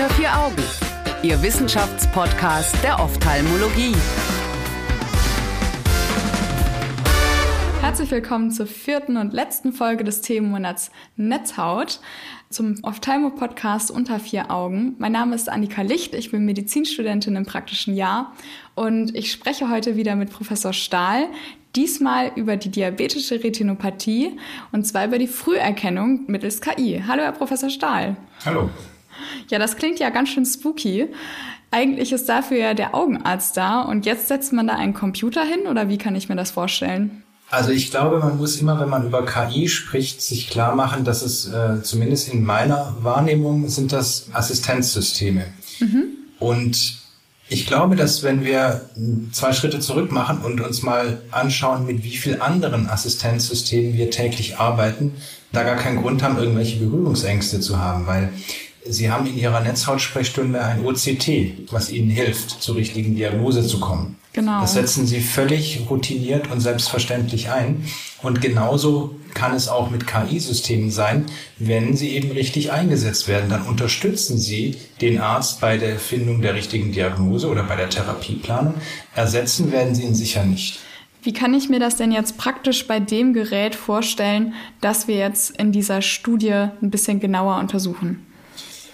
Unter vier Augen, Ihr Wissenschaftspodcast der Ophthalmologie. Herzlich willkommen zur vierten und letzten Folge des Themenmonats Netzhaut zum Ophthalmo-Podcast Unter vier Augen. Mein Name ist Annika Licht, ich bin Medizinstudentin im praktischen Jahr und ich spreche heute wieder mit Professor Stahl, diesmal über die diabetische Retinopathie und zwar über die Früherkennung mittels KI. Hallo, Herr Professor Stahl. Hallo. Ja, das klingt ja ganz schön spooky. Eigentlich ist dafür ja der Augenarzt da und jetzt setzt man da einen Computer hin oder wie kann ich mir das vorstellen? Also ich glaube, man muss immer, wenn man über KI spricht, sich klar machen, dass es äh, zumindest in meiner Wahrnehmung sind das Assistenzsysteme. Mhm. Und ich glaube, dass wenn wir zwei Schritte zurück machen und uns mal anschauen, mit wie vielen anderen Assistenzsystemen wir täglich arbeiten, da gar keinen Grund haben, irgendwelche Berührungsängste zu haben, weil Sie haben in Ihrer Netzhautsprechstunde ein OCT, was Ihnen hilft, zur richtigen Diagnose zu kommen. Genau. Das setzen Sie völlig routiniert und selbstverständlich ein. Und genauso kann es auch mit KI-Systemen sein, wenn sie eben richtig eingesetzt werden. Dann unterstützen Sie den Arzt bei der Findung der richtigen Diagnose oder bei der Therapieplanung. Ersetzen werden Sie ihn sicher nicht. Wie kann ich mir das denn jetzt praktisch bei dem Gerät vorstellen, das wir jetzt in dieser Studie ein bisschen genauer untersuchen?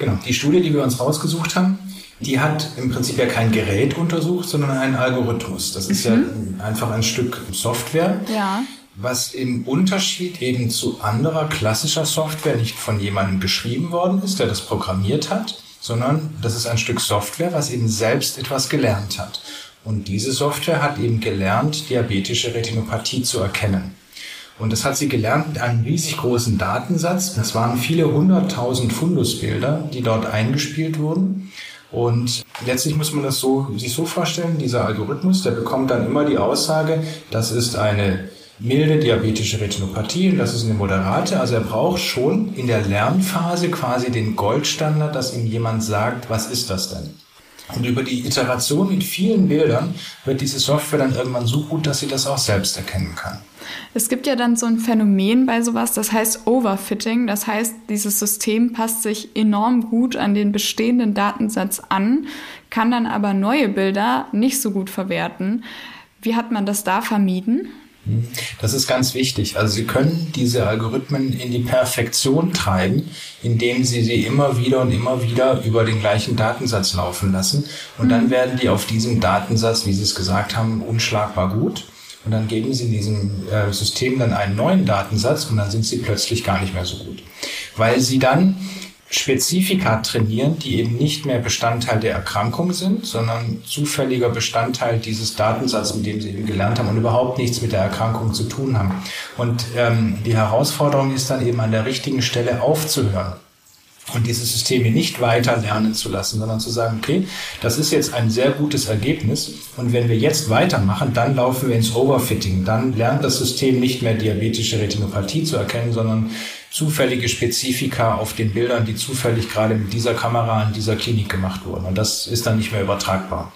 Genau, die Studie, die wir uns rausgesucht haben, die hat im Prinzip ja kein Gerät untersucht, sondern einen Algorithmus. Das ist mhm. ja einfach ein Stück Software. Ja. Was im Unterschied eben zu anderer klassischer Software nicht von jemandem geschrieben worden ist, der das programmiert hat, sondern das ist ein Stück Software, was eben selbst etwas gelernt hat. Und diese Software hat eben gelernt, diabetische Retinopathie zu erkennen. Und das hat sie gelernt mit einem riesig großen Datensatz. Das waren viele hunderttausend Fundusbilder, die dort eingespielt wurden. Und letztlich muss man das so, sich so vorstellen, dieser Algorithmus, der bekommt dann immer die Aussage, das ist eine milde diabetische Retinopathie und das ist eine moderate. Also er braucht schon in der Lernphase quasi den Goldstandard, dass ihm jemand sagt, was ist das denn? Und über die Iteration mit vielen Bildern wird diese Software dann irgendwann so gut, dass sie das auch selbst erkennen kann. Es gibt ja dann so ein Phänomen bei sowas, das heißt Overfitting. Das heißt, dieses System passt sich enorm gut an den bestehenden Datensatz an, kann dann aber neue Bilder nicht so gut verwerten. Wie hat man das da vermieden? Das ist ganz wichtig. Also Sie können diese Algorithmen in die Perfektion treiben, indem Sie sie immer wieder und immer wieder über den gleichen Datensatz laufen lassen. Und dann mhm. werden die auf diesem Datensatz, wie Sie es gesagt haben, unschlagbar gut. Und dann geben Sie diesem äh, System dann einen neuen Datensatz und dann sind Sie plötzlich gar nicht mehr so gut. Weil Sie dann Spezifika trainieren, die eben nicht mehr Bestandteil der Erkrankung sind, sondern zufälliger Bestandteil dieses Datensatzes, mit dem sie eben gelernt haben und überhaupt nichts mit der Erkrankung zu tun haben. Und ähm, die Herausforderung ist dann eben an der richtigen Stelle aufzuhören und diese Systeme nicht weiter lernen zu lassen, sondern zu sagen, okay, das ist jetzt ein sehr gutes Ergebnis und wenn wir jetzt weitermachen, dann laufen wir ins Overfitting. Dann lernt das System nicht mehr diabetische Retinopathie zu erkennen, sondern zufällige Spezifika auf den Bildern, die zufällig gerade mit dieser Kamera in dieser Klinik gemacht wurden. Und das ist dann nicht mehr übertragbar.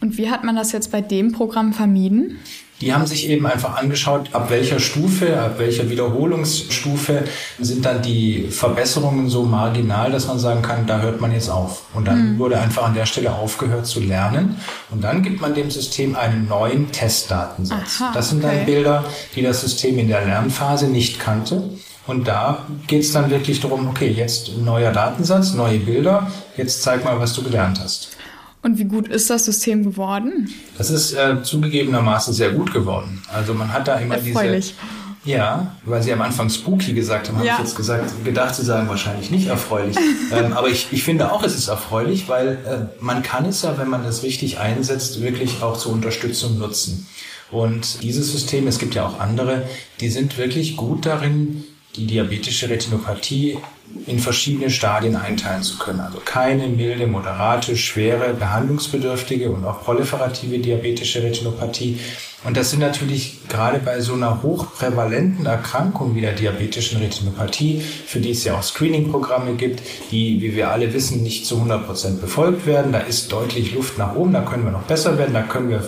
Und wie hat man das jetzt bei dem Programm vermieden? Die haben sich eben einfach angeschaut, ab welcher Stufe, ab welcher Wiederholungsstufe sind dann die Verbesserungen so marginal, dass man sagen kann, da hört man jetzt auf. Und dann mhm. wurde einfach an der Stelle aufgehört zu lernen. Und dann gibt man dem System einen neuen Testdatensatz. Aha, das sind okay. dann Bilder, die das System in der Lernphase nicht kannte. Und da geht es dann wirklich darum, okay, jetzt neuer Datensatz, neue Bilder, jetzt zeig mal, was du gelernt hast. Und wie gut ist das System geworden? Das ist äh, zugegebenermaßen sehr gut geworden. Also man hat da immer Erfreulich. diese... Ja, weil Sie am Anfang spooky gesagt haben, habe ja. ich jetzt gesagt, gedacht, Sie sagen wahrscheinlich nicht erfreulich. ähm, aber ich, ich finde auch, es ist erfreulich, weil äh, man kann es ja, wenn man es richtig einsetzt, wirklich auch zur Unterstützung nutzen. Und dieses System, es gibt ja auch andere, die sind wirklich gut darin, die diabetische Retinopathie in verschiedene Stadien einteilen zu können. Also keine milde, moderate, schwere, behandlungsbedürftige und auch proliferative diabetische Retinopathie. Und das sind natürlich gerade bei so einer hochprävalenten Erkrankung wie der diabetischen Retinopathie, für die es ja auch Screening-Programme gibt, die, wie wir alle wissen, nicht zu 100 Prozent befolgt werden. Da ist deutlich Luft nach oben, da können wir noch besser werden, da können wir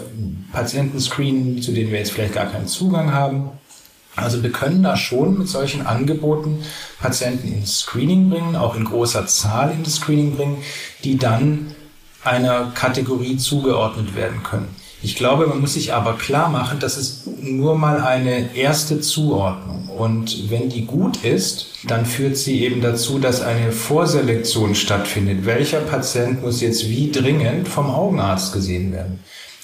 Patienten screenen, zu denen wir jetzt vielleicht gar keinen Zugang haben. Also wir können da schon mit solchen Angeboten Patienten ins Screening bringen, auch in großer Zahl in das Screening bringen, die dann einer Kategorie zugeordnet werden können. Ich glaube, man muss sich aber klar machen, das ist nur mal eine erste Zuordnung. Und wenn die gut ist, dann führt sie eben dazu, dass eine Vorselektion stattfindet. Welcher Patient muss jetzt wie dringend vom Augenarzt gesehen werden?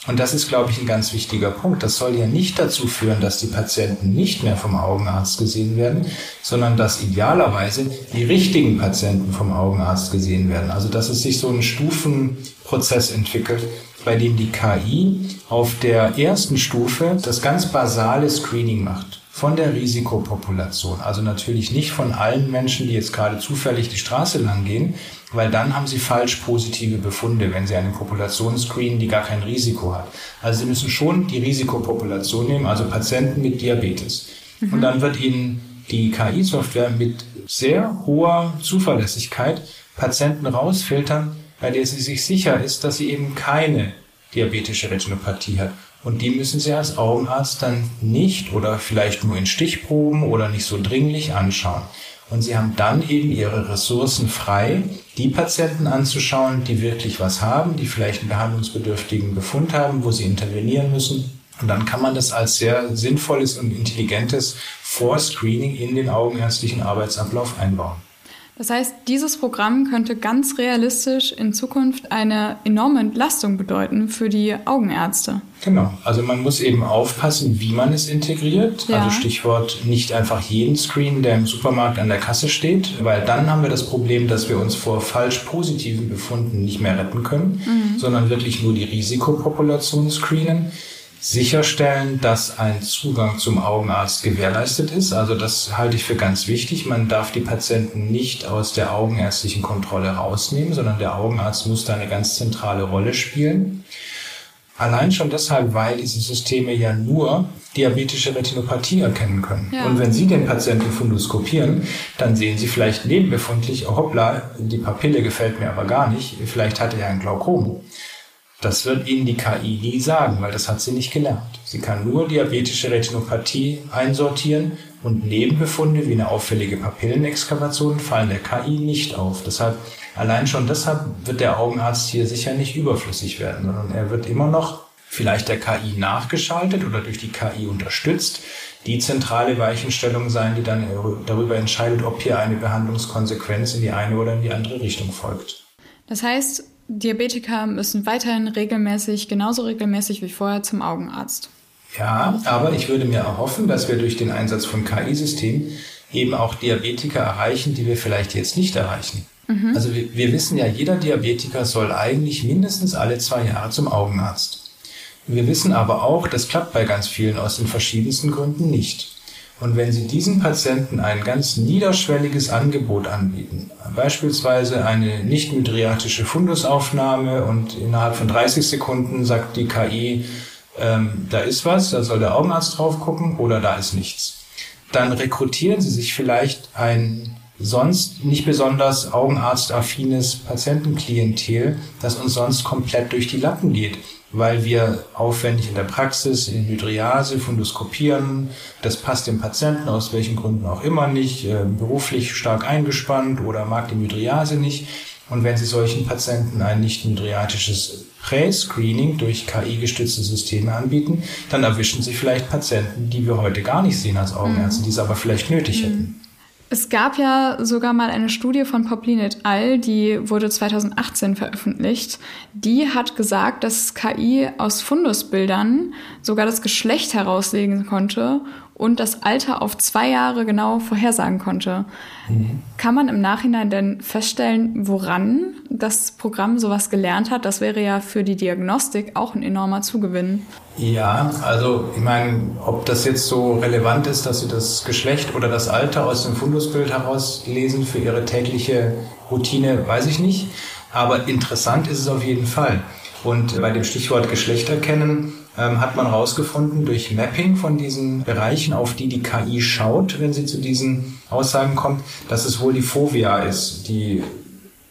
Und das ist, glaube ich, ein ganz wichtiger Punkt. Das soll ja nicht dazu führen, dass die Patienten nicht mehr vom Augenarzt gesehen werden, sondern dass idealerweise die richtigen Patienten vom Augenarzt gesehen werden. Also dass es sich so ein Stufenprozess entwickelt, bei dem die KI auf der ersten Stufe das ganz basale Screening macht von der Risikopopulation. Also natürlich nicht von allen Menschen, die jetzt gerade zufällig die Straße lang gehen, weil dann haben sie falsch positive Befunde, wenn sie eine Population screenen, die gar kein Risiko hat. Also sie müssen schon die Risikopopulation nehmen, also Patienten mit Diabetes. Mhm. Und dann wird ihnen die KI-Software mit sehr hoher Zuverlässigkeit Patienten rausfiltern, bei der sie sich sicher ist, dass sie eben keine diabetische Retinopathie hat. Und die müssen Sie als Augenarzt dann nicht oder vielleicht nur in Stichproben oder nicht so dringlich anschauen. Und Sie haben dann eben Ihre Ressourcen frei, die Patienten anzuschauen, die wirklich was haben, die vielleicht einen behandlungsbedürftigen Befund haben, wo Sie intervenieren müssen. Und dann kann man das als sehr sinnvolles und intelligentes Vorscreening in den augenärztlichen Arbeitsablauf einbauen. Das heißt, dieses Programm könnte ganz realistisch in Zukunft eine enorme Entlastung bedeuten für die Augenärzte. Genau, also man muss eben aufpassen, wie man es integriert. Ja. Also Stichwort nicht einfach jeden Screen, der im Supermarkt an der Kasse steht, weil dann haben wir das Problem, dass wir uns vor falsch positiven Befunden nicht mehr retten können, mhm. sondern wirklich nur die Risikopopulation screenen sicherstellen, dass ein Zugang zum Augenarzt gewährleistet ist. Also das halte ich für ganz wichtig. Man darf die Patienten nicht aus der augenärztlichen Kontrolle rausnehmen, sondern der Augenarzt muss da eine ganz zentrale Rolle spielen. Allein schon deshalb, weil diese Systeme ja nur diabetische Retinopathie erkennen können. Ja. Und wenn Sie den Patienten fundoskopieren, dann sehen Sie vielleicht nebenbefundlich, oh hoppla, die Papille gefällt mir aber gar nicht, vielleicht hat er ein Glaukom. Das wird Ihnen die KI nie sagen, weil das hat sie nicht gelernt. Sie kann nur diabetische Retinopathie einsortieren und Nebenbefunde wie eine auffällige Papillenexkavation fallen der KI nicht auf. Deshalb, allein schon deshalb wird der Augenarzt hier sicher nicht überflüssig werden, sondern er wird immer noch vielleicht der KI nachgeschaltet oder durch die KI unterstützt, die zentrale Weichenstellung sein, die dann darüber entscheidet, ob hier eine Behandlungskonsequenz in die eine oder in die andere Richtung folgt. Das heißt, Diabetiker müssen weiterhin regelmäßig, genauso regelmäßig wie vorher zum Augenarzt. Ja, aber ich würde mir erhoffen, dass wir durch den Einsatz von KI-Systemen eben auch Diabetiker erreichen, die wir vielleicht jetzt nicht erreichen. Mhm. Also wir, wir wissen ja, jeder Diabetiker soll eigentlich mindestens alle zwei Jahre zum Augenarzt. Wir wissen aber auch, das klappt bei ganz vielen aus den verschiedensten Gründen nicht. Und wenn Sie diesen Patienten ein ganz niederschwelliges Angebot anbieten, beispielsweise eine nicht mydriatische Fundusaufnahme und innerhalb von 30 Sekunden sagt die KI, ähm, da ist was, da soll der Augenarzt drauf gucken oder da ist nichts, dann rekrutieren Sie sich vielleicht ein sonst nicht besonders augenarztaffines Patientenklientel, das uns sonst komplett durch die Lappen geht weil wir aufwendig in der Praxis in Hydriase fundoskopieren. Das passt dem Patienten aus welchen Gründen auch immer nicht, äh, beruflich stark eingespannt oder mag die Hydriase nicht. Und wenn Sie solchen Patienten ein nicht hydriatisches Prä-Screening durch KI-gestützte Systeme anbieten, dann erwischen Sie vielleicht Patienten, die wir heute gar nicht sehen als Augenärzte, mhm. die es aber vielleicht nötig hätten. Es gab ja sogar mal eine Studie von Poplin et al., die wurde 2018 veröffentlicht. Die hat gesagt, dass KI aus Fundusbildern sogar das Geschlecht herauslegen konnte und das Alter auf zwei Jahre genau vorhersagen konnte. Mhm. Kann man im Nachhinein denn feststellen, woran das Programm sowas gelernt hat? Das wäre ja für die Diagnostik auch ein enormer Zugewinn. Ja, also ich meine, ob das jetzt so relevant ist, dass Sie das Geschlecht oder das Alter aus dem Fundusbild herauslesen für Ihre tägliche Routine, weiß ich nicht. Aber interessant ist es auf jeden Fall. Und bei dem Stichwort Geschlecht erkennen ähm, hat man herausgefunden durch Mapping von diesen Bereichen, auf die die KI schaut, wenn sie zu diesen Aussagen kommt, dass es wohl die Fovea ist, die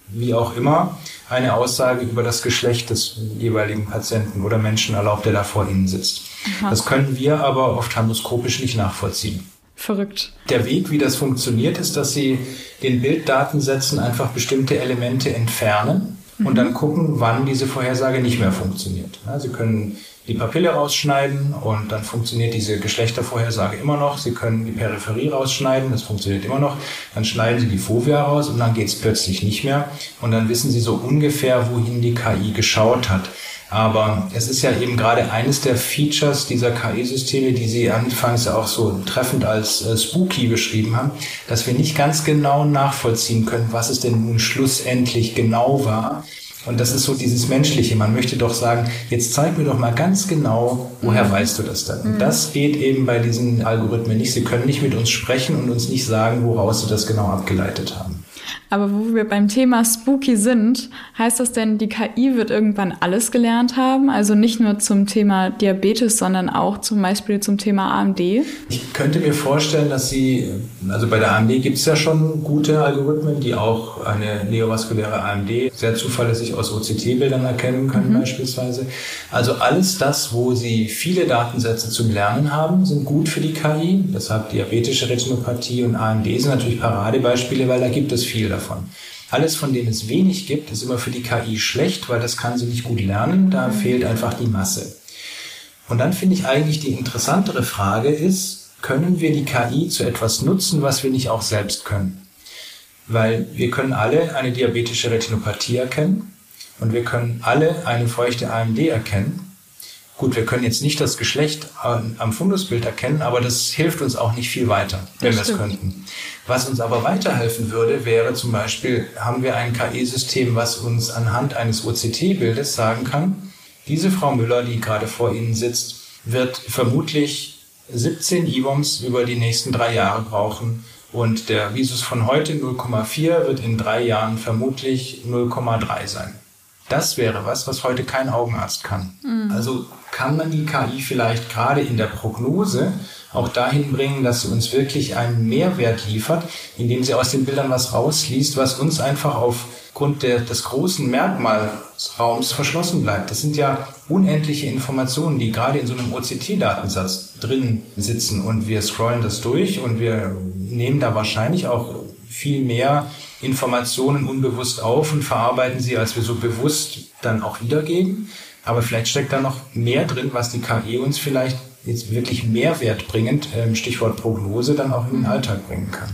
wie auch immer eine Aussage über das Geschlecht des jeweiligen Patienten oder Menschen erlaubt, der da vor Ihnen sitzt. Aha. Das können wir aber ophthalmoskopisch nicht nachvollziehen. Verrückt. Der Weg, wie das funktioniert, ist, dass Sie den Bilddatensätzen einfach bestimmte Elemente entfernen mhm. und dann gucken, wann diese Vorhersage nicht mehr funktioniert. Ja, Sie können die Papille rausschneiden und dann funktioniert diese Geschlechtervorhersage immer noch. Sie können die Peripherie rausschneiden, das funktioniert immer noch. Dann schneiden Sie die Fovea raus und dann geht es plötzlich nicht mehr. Und dann wissen Sie so ungefähr, wohin die KI geschaut hat. Aber es ist ja eben gerade eines der Features dieser KI-Systeme, die Sie anfangs ja auch so treffend als äh, spooky beschrieben haben, dass wir nicht ganz genau nachvollziehen können, was es denn nun schlussendlich genau war. Und das ist so dieses Menschliche. Man möchte doch sagen, jetzt zeig mir doch mal ganz genau, woher mhm. weißt du das dann? Und mhm. das geht eben bei diesen Algorithmen nicht. Sie können nicht mit uns sprechen und uns nicht sagen, woraus sie das genau abgeleitet haben. Aber wo wir beim Thema Spooky sind, heißt das denn, die KI wird irgendwann alles gelernt haben? Also nicht nur zum Thema Diabetes, sondern auch zum Beispiel zum Thema AMD? Ich könnte mir vorstellen, dass sie, also bei der AMD gibt es ja schon gute Algorithmen, die auch eine neovaskuläre AMD sehr zuverlässig aus OCT-Bildern erkennen können mhm. beispielsweise. Also alles das, wo sie viele Datensätze zum Lernen haben, sind gut für die KI. Deshalb diabetische Retinopathie und AMD sind natürlich Paradebeispiele, weil da gibt es viel davon. Alles, von dem es wenig gibt, ist immer für die KI schlecht, weil das kann sie nicht gut lernen. Da mhm. fehlt einfach die Masse. Und dann finde ich eigentlich die interessantere Frage ist, können wir die KI zu etwas nutzen, was wir nicht auch selbst können? Weil wir können alle eine diabetische Retinopathie erkennen und wir können alle eine feuchte AMD erkennen. Gut, wir können jetzt nicht das Geschlecht am Fundusbild erkennen, aber das hilft uns auch nicht viel weiter, wenn wir es könnten. Was uns aber weiterhelfen würde, wäre zum Beispiel, haben wir ein KI-System, was uns anhand eines OCT-Bildes sagen kann, diese Frau Müller, die gerade vor Ihnen sitzt, wird vermutlich 17 IVOMs über die nächsten drei Jahre brauchen und der Visus von heute 0,4 wird in drei Jahren vermutlich 0,3 sein. Das wäre was, was heute kein Augenarzt kann. Mhm. Also kann man die KI vielleicht gerade in der Prognose auch dahin bringen, dass sie uns wirklich einen Mehrwert liefert, indem sie aus den Bildern was rausliest, was uns einfach aufgrund der, des großen Merkmalsraums verschlossen bleibt. Das sind ja unendliche Informationen, die gerade in so einem OCT-Datensatz drin sitzen und wir scrollen das durch und wir nehmen da wahrscheinlich auch viel mehr Informationen unbewusst auf und verarbeiten sie, als wir so bewusst dann auch wiedergeben. Aber vielleicht steckt da noch mehr drin, was die KI uns vielleicht jetzt wirklich Mehrwert bringend, ähm, Stichwort Prognose, dann auch in den. Alltag bringen kann.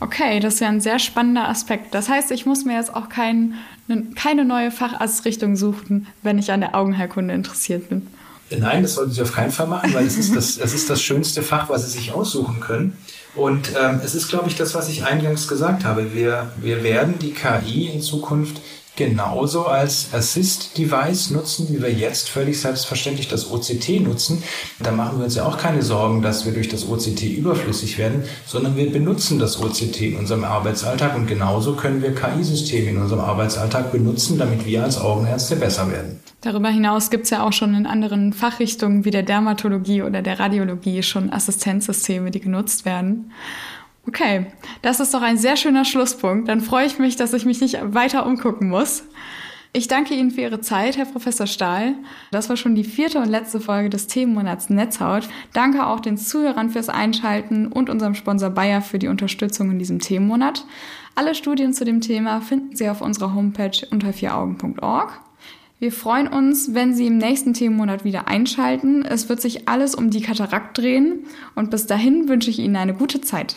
Okay, das ist ja ein sehr spannender Aspekt. Das heißt, ich muss mir jetzt auch kein, ne, keine neue Facharztrichtung suchen, wenn ich an der Augenheilkunde interessiert bin. Nein, das sollten Sie auf keinen Fall machen, weil es ist das, es ist das schönste Fach, was Sie sich aussuchen können. Und ähm, es ist, glaube ich, das, was ich eingangs gesagt habe. Wir, wir werden die KI in Zukunft genauso als Assist-Device nutzen, wie wir jetzt völlig selbstverständlich das OCT nutzen. Da machen wir uns ja auch keine Sorgen, dass wir durch das OCT überflüssig werden, sondern wir benutzen das OCT in unserem Arbeitsalltag und genauso können wir KI-Systeme in unserem Arbeitsalltag benutzen, damit wir als Augenärzte besser werden. Darüber hinaus gibt es ja auch schon in anderen Fachrichtungen wie der Dermatologie oder der Radiologie schon Assistenzsysteme, die genutzt werden. Okay, das ist doch ein sehr schöner Schlusspunkt. Dann freue ich mich, dass ich mich nicht weiter umgucken muss. Ich danke Ihnen für Ihre Zeit, Herr Professor Stahl. Das war schon die vierte und letzte Folge des Themenmonats Netzhaut. Danke auch den Zuhörern fürs Einschalten und unserem Sponsor Bayer für die Unterstützung in diesem Themenmonat. Alle Studien zu dem Thema finden Sie auf unserer Homepage unter vieraugen.org. Wir freuen uns, wenn Sie im nächsten Themenmonat wieder einschalten. Es wird sich alles um die Katarakt drehen und bis dahin wünsche ich Ihnen eine gute Zeit.